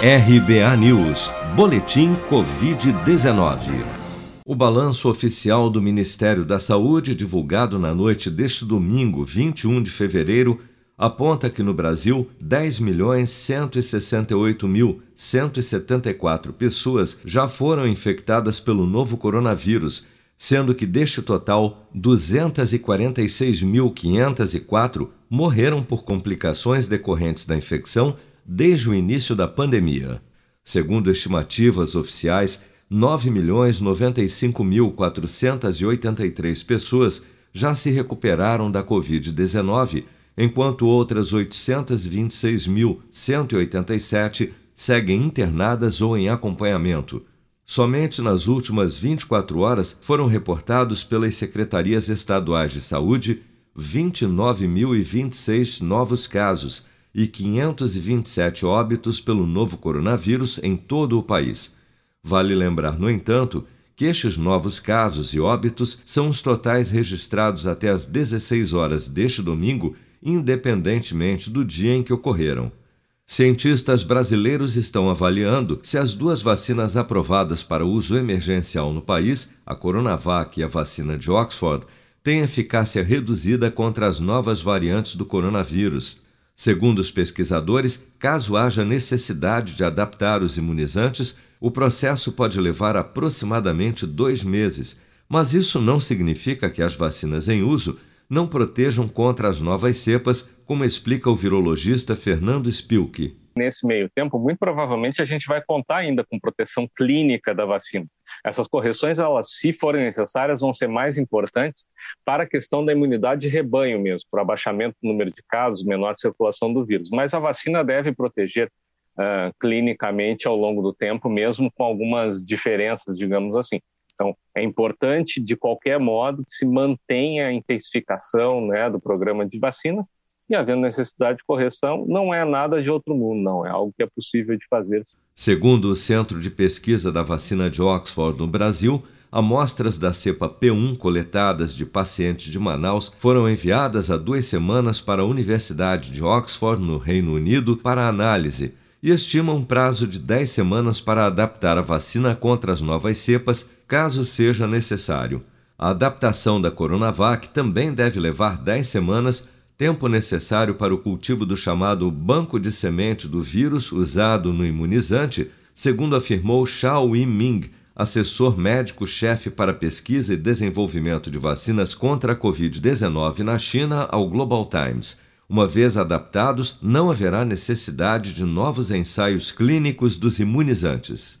RBA News, Boletim Covid-19. O balanço oficial do Ministério da Saúde, divulgado na noite deste domingo, 21 de fevereiro, aponta que no Brasil 10.168.174 pessoas já foram infectadas pelo novo coronavírus, sendo que deste total 246.504 morreram por complicações decorrentes da infecção desde o início da pandemia. Segundo estimativas oficiais, 9.095.483 pessoas já se recuperaram da Covid-19 enquanto outras 826.187 seguem internadas ou em acompanhamento. Somente nas últimas 24 horas foram reportados pelas secretarias estaduais de saúde 29.026 novos casos e 527 óbitos pelo novo coronavírus em todo o país. Vale lembrar, no entanto, que estes novos casos e óbitos são os totais registrados até às 16 horas deste domingo independentemente do dia em que ocorreram. Cientistas brasileiros estão avaliando se as duas vacinas aprovadas para uso emergencial no país, a Coronavac e a vacina de Oxford, têm eficácia reduzida contra as novas variantes do coronavírus. Segundo os pesquisadores, caso haja necessidade de adaptar os imunizantes, o processo pode levar aproximadamente dois meses, mas isso não significa que as vacinas em uso não protejam contra as novas cepas, como explica o virologista Fernando Spilke. Nesse meio tempo, muito provavelmente a gente vai contar ainda com proteção clínica da vacina. Essas correções, elas, se forem necessárias, vão ser mais importantes para a questão da imunidade de rebanho mesmo, para abaixamento do número de casos, menor circulação do vírus. Mas a vacina deve proteger uh, clinicamente ao longo do tempo, mesmo com algumas diferenças, digamos assim. Então, é importante, de qualquer modo, que se mantenha a intensificação né, do programa de vacinas e, havendo necessidade de correção, não é nada de outro mundo, não. É algo que é possível de fazer. Segundo o Centro de Pesquisa da Vacina de Oxford no Brasil, amostras da cepa P1 coletadas de pacientes de Manaus foram enviadas há duas semanas para a Universidade de Oxford, no Reino Unido, para análise e estima um prazo de 10 semanas para adaptar a vacina contra as novas cepas, caso seja necessário. A adaptação da Coronavac também deve levar 10 semanas, tempo necessário para o cultivo do chamado banco de semente do vírus usado no imunizante, segundo afirmou Xiao Yiming, assessor médico-chefe para pesquisa e desenvolvimento de vacinas contra a Covid-19 na China, ao Global Times. Uma vez adaptados, não haverá necessidade de novos ensaios clínicos dos imunizantes.